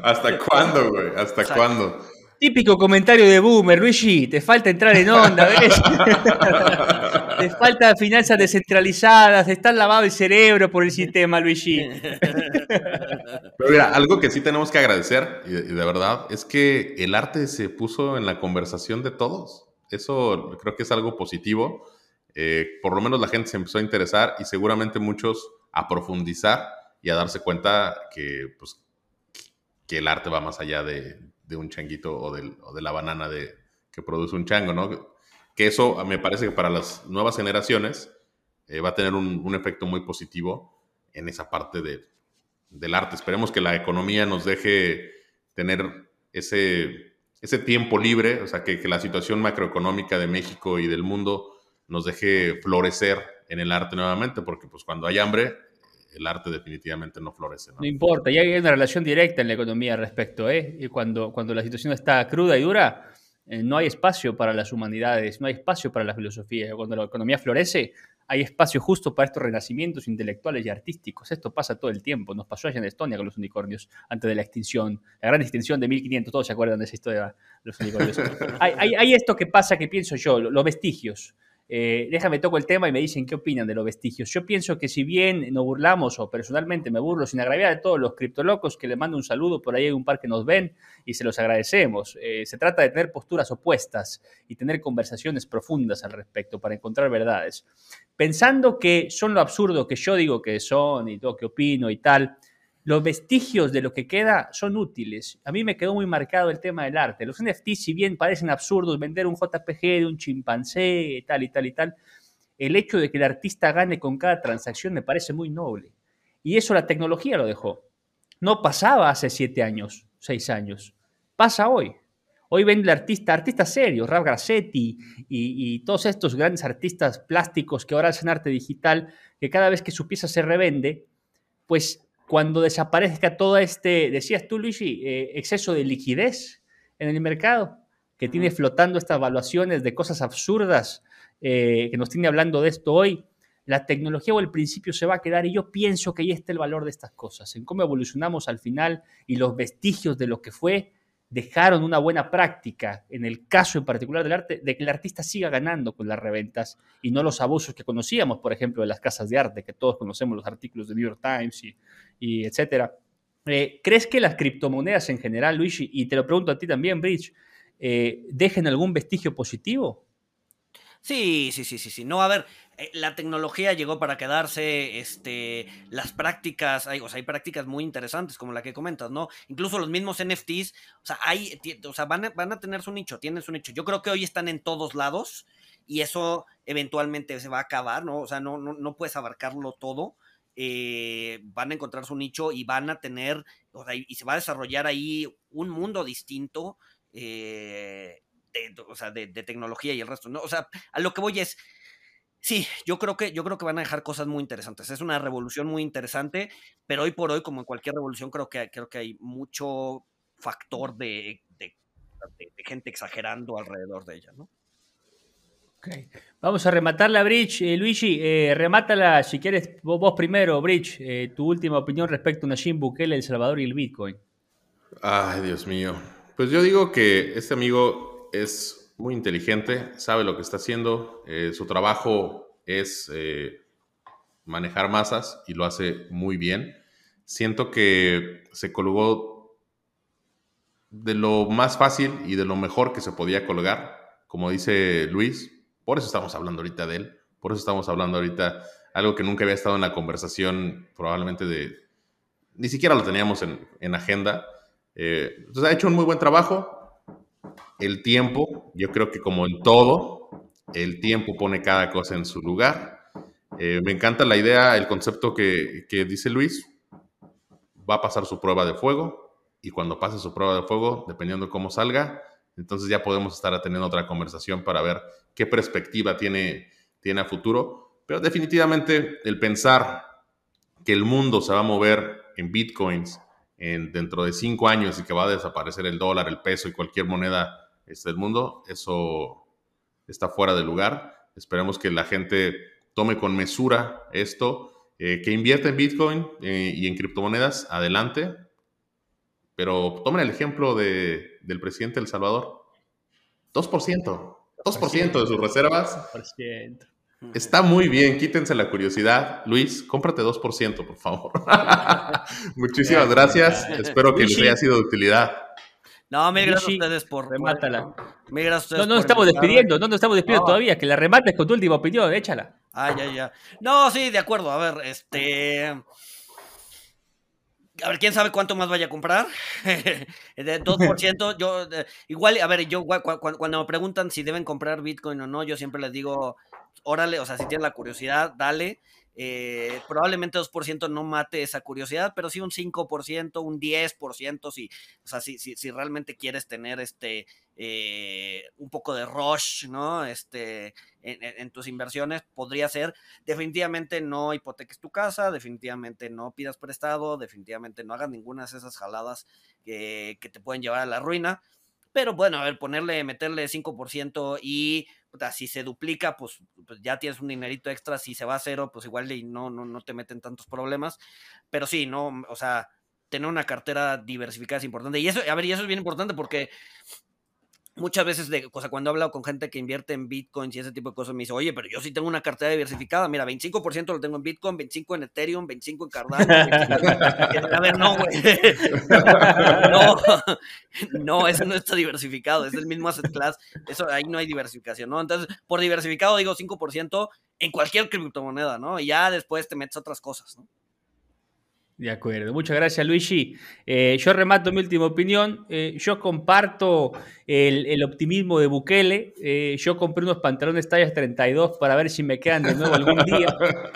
¿Hasta cuándo, güey? ¿Hasta cuándo? Típico comentario de Boomer, Luigi, te falta entrar en onda, ¿ves? te falta finanzas descentralizadas, te está lavado el cerebro por el sistema, Luigi. Pero mira, algo que sí tenemos que agradecer, y de, verdad, es que el arte se puso en la conversación de todos. Eso creo que es algo positivo. Eh, por lo menos la gente se empezó a interesar y seguramente muchos a profundizar y a darse cuenta que, pues, que el arte va más allá de, de un changuito o, de la banana de, que produce un chango, ¿no? Que eso me parece que para las nuevas generaciones eh, va a tener un, efecto muy positivo en esa parte de, del arte. Esperemos que la economía nos deje tener ese, ese tiempo libre, o sea, que, que la situación macroeconómica de México y del mundo nos deje florecer en el arte nuevamente, porque pues cuando hay hambre, el arte definitivamente no florece. No, importa, y hay una relación directa en la economía al respecto. ¿eh? Y cuando, cuando la situación está cruda y dura, eh, no hay espacio para las humanidades, no hay espacio para la filosofía. Cuando la economía florece, hay espacio justo para estos renacimientos intelectuales y artísticos. Esto pasa todo el tiempo. Nos pasó allá en Estonia con los unicornios antes de la extinción, la gran extinción de 1500. Todos se acuerdan de esa historia de los unicornios. hay, hay, hay, esto que pasa que pienso yo, los vestigios. Eh, déjame toco el tema y me dicen qué opinan de los vestigios. Yo pienso que si bien nos burlamos, o personalmente me burlo sin agraviar a todos los criptolocos, que le mando un saludo, por ahí hay un par que nos ven y se los agradecemos. Eh, se trata de tener posturas opuestas y tener conversaciones profundas al respecto para encontrar verdades. Pensando que son lo absurdo que yo digo que son y todo que opino y tal, los vestigios de lo que queda son útiles. A mí me quedó muy marcado el tema del arte. Los NFTs, si bien parecen absurdos, vender un JPG de un chimpancé, tal y tal y tal, el hecho de que el artista gane con cada transacción me parece muy noble. Y eso la tecnología lo dejó. No pasaba hace siete años, seis años. Pasa hoy. Hoy vende el artista, artistas serios, Rav Grassetti y, todos estos grandes artistas plásticos que ahora hacen arte digital, que cada vez que su pieza se revende, pues cuando desaparezca todo este, decías tú, Luigi, eh, exceso de liquidez en el mercado, que tiene flotando estas evaluaciones de cosas absurdas, eh, que nos tiene hablando de esto hoy, la tecnología o el principio se va a quedar y yo pienso que ahí está el valor de estas cosas, en cómo evolucionamos al final y los vestigios de lo que fue dejaron una buena práctica, en el caso en particular del arte, de que el artista siga ganando con las reventas y no los abusos que conocíamos, por ejemplo, de las casas de arte, que todos conocemos los artículos de New York Times y, y etcétera. Eh, ¿Crees que las criptomonedas en general, Luigi, y te lo pregunto a ti también, Bridge, eh, dejen algún vestigio positivo? Sí, sí, sí, sí, sí. No, a ver, la tecnología llegó para quedarse, este, las prácticas, hay, o sea, hay prácticas muy interesantes como la que comentas, ¿no? Incluso los mismos NFTs, o sea, hay, o sea, van a, van a tener su nicho, tienen su nicho. Yo creo que hoy están en todos lados y eso eventualmente se va a acabar, ¿no? O sea, no, no, no puedes abarcarlo todo. Eh, van a encontrar su nicho y van a tener, o sea, y se va a desarrollar ahí un mundo distinto, eh, de, o sea, de, de, tecnología y el resto, ¿no? O sea, a lo que voy es, Sí, yo creo que yo creo que van a dejar cosas muy interesantes. Es una revolución muy interesante, pero hoy por hoy, como en cualquier revolución, creo que creo que hay mucho factor de, de, de gente exagerando alrededor de ella, ¿no? Okay. Vamos a rematarla, Bridge. Eh, Luigi, eh, remátala si quieres vos, vos primero, Bridge, eh, tu última opinión respecto a Nayib Bukele, El Salvador y el Bitcoin. Ay, Dios mío. Pues yo digo que este amigo es muy inteligente, sabe lo que está haciendo, eh, su trabajo es eh, manejar masas y lo hace muy bien. Siento que se colgó de lo más fácil y de lo mejor que se podía colgar, como dice Luis, por eso estamos hablando ahorita de él, por eso estamos hablando ahorita algo que nunca había estado en la conversación, probablemente de, ni siquiera lo teníamos en, en agenda. Eh, entonces ha hecho un muy buen trabajo, el tiempo, yo creo que como en todo, el tiempo pone cada cosa en su lugar. Eh, me encanta la idea, el concepto que, que, dice Luis. Va a pasar su prueba de fuego y cuando pase su prueba de fuego, dependiendo de cómo salga, entonces ya podemos estar teniendo otra conversación para ver qué perspectiva tiene, tiene a futuro. Pero definitivamente el pensar que el mundo se va a mover en bitcoins en, dentro de cinco años y que va a desaparecer el dólar, el peso y cualquier moneda este, del mundo, eso está fuera de lugar. Esperemos que la gente tome con mesura esto, eh, que invierta en Bitcoin eh, y en criptomonedas, adelante. Pero tomen el ejemplo de, del presidente de El Salvador. 2%. 2% de sus reservas. 2%. Está muy bien, quítense la curiosidad. Luis, cómprate 2%, por favor. Muchísimas gracias. Espero que les haya sido de utilidad. No, mil gracias a ustedes por. Remátala. Mil gracias a ustedes no, no nos estamos despidiendo, no nos estamos despidiendo no. todavía. Que la remates con tu última opinión, échala. Ah, ya, ya. No, sí, de acuerdo. A ver, este. A ver, quién sabe cuánto más vaya a comprar. de 2%, yo. igual, a ver, yo cuando me preguntan si deben comprar Bitcoin o no, yo siempre les digo, órale, o sea, si tienen la curiosidad, dale. Eh, probablemente 2% no mate esa curiosidad, pero sí un 5%, un 10%, si, o sea, si, si, si realmente quieres tener este eh, un poco de rush, ¿no? Este, en, en, tus inversiones, podría ser. Definitivamente no hipoteques tu casa, definitivamente no pidas prestado, definitivamente no hagas ninguna de esas jaladas que, que te pueden llevar a la ruina. Pero bueno, a ver, ponerle, meterle 5% y si se duplica, pues, pues, ya tienes un dinerito extra. Si se va a cero, pues igual y no, no, no te meten tantos problemas. Pero sí, no, o sea, tener una cartera diversificada es importante. Y eso, a ver, y eso es bien importante porque muchas veces, de, o cuando he hablado con gente que invierte en bitcoins y ese tipo de cosas, me dice, oye, pero yo sí tengo una cartera diversificada. Mira, 25% lo tengo en bitcoin, 25% en Ethereum, 25% en Cardano. 25%... a ver, no, güey. no, no, eso no está diversificado, es el mismo asset class. Eso, ahí no hay diversificación, ¿no? Entonces, por diversificado digo 5% en cualquier criptomoneda, ¿no? Y ya después te metes otras cosas, ¿no? De acuerdo, muchas gracias Luigi. Eh, yo remato mi última opinión. Eh, yo comparto el, optimismo de Bukele. Eh, yo compré unos pantalones tallas 32 para ver si me quedan de nuevo algún día.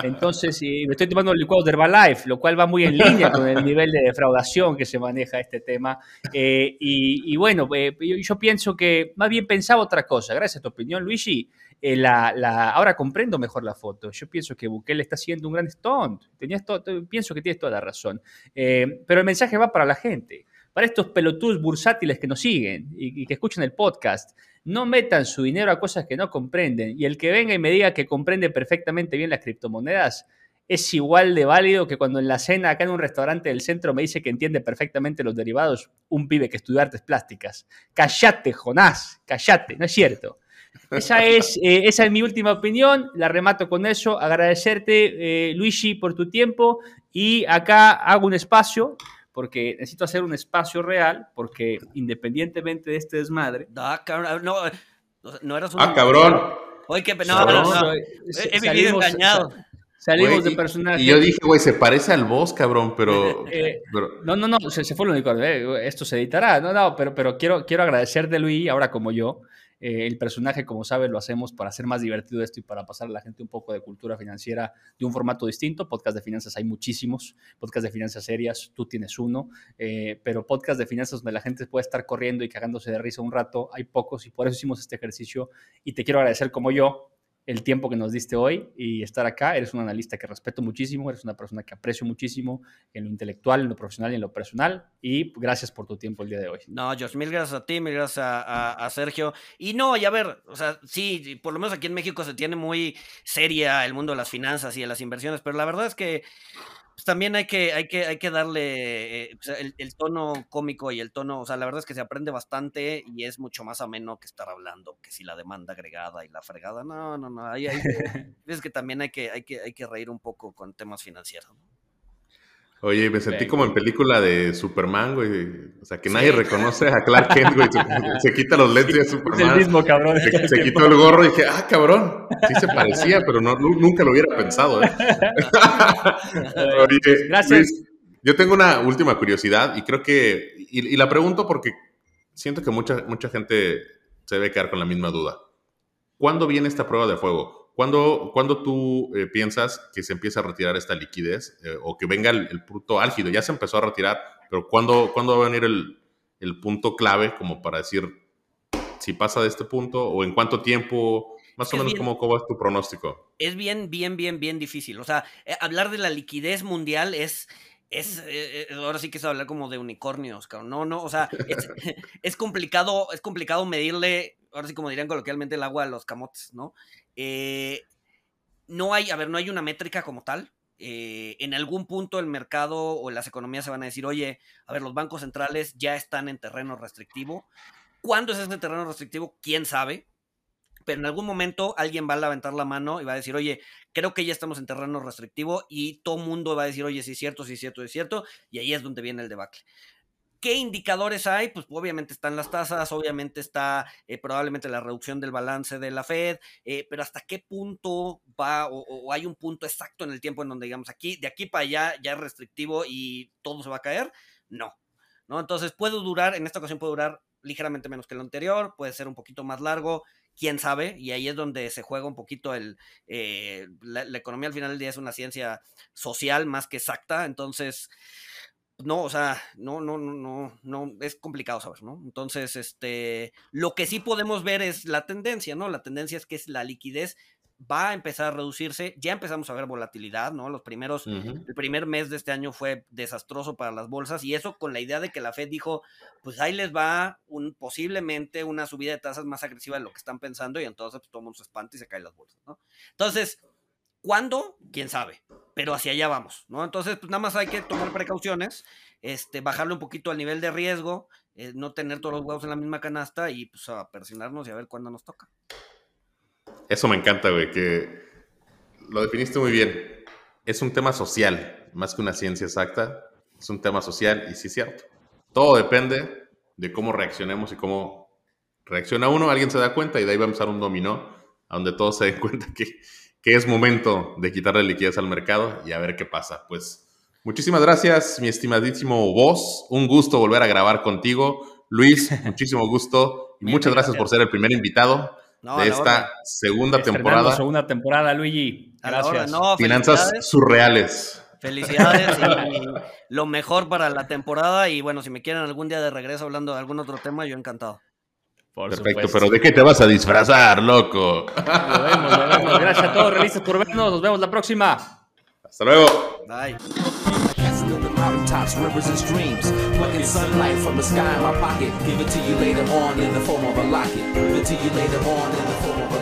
Entonces me estoy tomando licuados de Herbalife, lo cual va muy en línea con el nivel de defraudación que se maneja este tema. Y, y, bueno, yo pienso que más bien pensaba otra cosa. Gracias a tu opinión, Luigi. Eh, la, ahora comprendo mejor la foto. Yo pienso que Bukele está siendo un gran stunt. Tenías pienso que tienes toda la razón. Eh, pero el mensaje va para la gente, para estos pelotudos bursátiles que nos siguen y, que escuchan el podcast. No metan su dinero a cosas que no comprenden. Y el que venga y me diga que comprende perfectamente bien las criptomonedas, es igual de válido que cuando en la cena acá en un restaurante del centro me dice que entiende perfectamente los derivados un pibe que estudió artes plásticas. Callate, Jonás, callate, no es cierto. Esa es, eh, esa es mi última opinión. La remato con eso. Agradecerte, eh, Luigi, por tu tiempo. Y acá hago un espacio, porque necesito hacer un espacio real, porque independientemente de este desmadre. Ah, no, no eras un. Ah, cabrón. Oye, qué pena. No, no, He, vivido engañado. Salimos de personaje. Y yo dije, güey, se parece al boss, cabrón, pero. Eh, no, no, no, se, fue lo único. esto se editará. No, no, pero, pero quiero, quiero agradecerte, Luis, ahora como yo, eh, el personaje, como sabes, lo hacemos para hacer más divertido esto y para pasar a la gente un poco de cultura financiera de un formato distinto. Podcast de finanzas hay muchísimos, podcast de finanzas serias, tú tienes uno, eh, pero podcast de finanzas donde la gente puede estar corriendo y cagándose de risa un rato, hay pocos y por eso hicimos este ejercicio. Y te quiero agradecer como yo el tiempo que nos diste hoy y estar acá. Eres un analista que respeto muchísimo, eres una persona que aprecio muchísimo en lo intelectual, en lo profesional y en lo personal. Y gracias por tu tiempo el día de hoy. No, Josh, mil gracias a ti, mil gracias a, Sergio. Y no, y a ver, o sea, sí, por lo menos aquí en México se tiene muy seria el mundo de las finanzas y de las inversiones, pero la verdad es que pues, también hay que, hay que, hay que darle eh, el, tono cómico y el tono, o sea, la verdad es que se aprende bastante y es mucho más ameno que estar hablando que si la demanda agregada y la fregada. No, no, no. Hay, es que también hay que, hay que, hay que reír un poco con temas financieros. Oye, me sentí como en película de Superman, güey. O sea, que nadie reconoce a Clark Kent, güey. Se, quita los lentes de Superman. Es el mismo cabrón. Se, quitó el gorro y dije, ah, cabrón. Sí se parecía, pero no, nunca lo hubiera pensado, ¿eh? Oye, Gracias. yo tengo una última curiosidad y creo que, y, la pregunto porque siento que mucha, mucha gente se debe quedar con la misma duda. ¿Cuándo viene esta prueba de fuego? ¿Cuándo, tú eh, piensas que se empieza a retirar esta liquidez eh, o que venga el, punto álgido? Ya se empezó a retirar, pero ¿cuándo, ¿cuándo va a venir el, punto clave como para decir si pasa de este punto o en cuánto tiempo? Más o menos, ¿cómo, ¿cómo, es tu pronóstico? Es bien, bien, bien, bien difícil. O sea, eh, hablar de la liquidez mundial es, es, ahora sí que es hablar como de unicornios, cabrón. No, no, o sea, es, es, complicado, es complicado medirle, ahora sí como dirían coloquialmente, el agua a los camotes, ¿no? Eh, no hay, a ver, no hay una métrica como tal. Eh, en algún punto el mercado o las economías se van a decir, oye, a ver, los bancos centrales ya están en terreno restrictivo. ¿Cuándo es ese terreno restrictivo? ¿Quién sabe? Pero en algún momento alguien va a levantar la mano y va a decir, oye, creo que ya estamos en terreno restrictivo y todo mundo va a decir, oye, sí es cierto, sí es cierto, es cierto, y ahí es donde viene el debacle. ¿Qué indicadores hay? Pues obviamente están las tasas, obviamente está eh, probablemente la reducción del balance de la Fed, eh, pero hasta qué punto va o, hay un punto exacto en el tiempo en donde digamos aquí, de aquí para allá ya es restrictivo y todo se va a caer? No. ¿no? Entonces puede durar, en esta ocasión puede durar ligeramente menos que el anterior, puede ser un poquito más largo, quién sabe, y ahí es donde se juega un poquito el, eh, la, la, economía al final del día es una ciencia social más que exacta, entonces no, o sea, no, no, no, no, no, es complicado saber, ¿no? Entonces, este, lo que sí podemos ver es la tendencia, ¿no? La tendencia es que es la liquidez va a empezar a reducirse, ya empezamos a ver volatilidad, ¿no? Los primeros, el primer mes de este año fue desastroso para las bolsas y eso con la idea de que la Fed dijo, pues ahí les va un, posiblemente una subida de tasas más agresiva de lo que están pensando y entonces pues, todo el mundo se espanta y se caen las bolsas, ¿no? Entonces, ¿Cuándo? ¿Quién sabe? Pero hacia allá vamos, ¿no? Entonces, pues nada más hay que tomar precauciones, este, bajarle un poquito al nivel de riesgo, eh, no tener todos los huevos en la misma canasta y pues a persinarnos y a ver cuándo nos toca. Eso me encanta, güey, que lo definiste muy bien. Es un tema social, más que una ciencia exacta, es un tema social y sí es cierto. Todo depende de cómo reaccionemos y cómo reacciona uno, alguien se da cuenta y de ahí va a empezar un dominó, donde todos se den cuenta que que es momento de quitarle liquidez al mercado y a ver qué pasa. Pues Muchísimas gracias, mi estimadísimo vos. Un gusto volver a grabar contigo. Luis, muchísimo gusto. Y muchas gracias, por ser el primer invitado de esta segunda temporada. segunda temporada, Luigi. Gracias. Finanzas surreales. Felicidades y lo mejor para la temporada. Y bueno, si me quieren algún día de regreso hablando de algún otro tema, yo encantado. Perfecto, pero ¿de qué te vas a disfrazar, loco? Lo vemos, lo vemos. Gracias a todos, revistas por vernos. Nos vemos la próxima. Hasta luego. Bye. mountaintops, rivers, and streams. Plucking sunlight from the sky in my pocket. Give it to you later on in the form of a locket. Give it to you later on in the form of a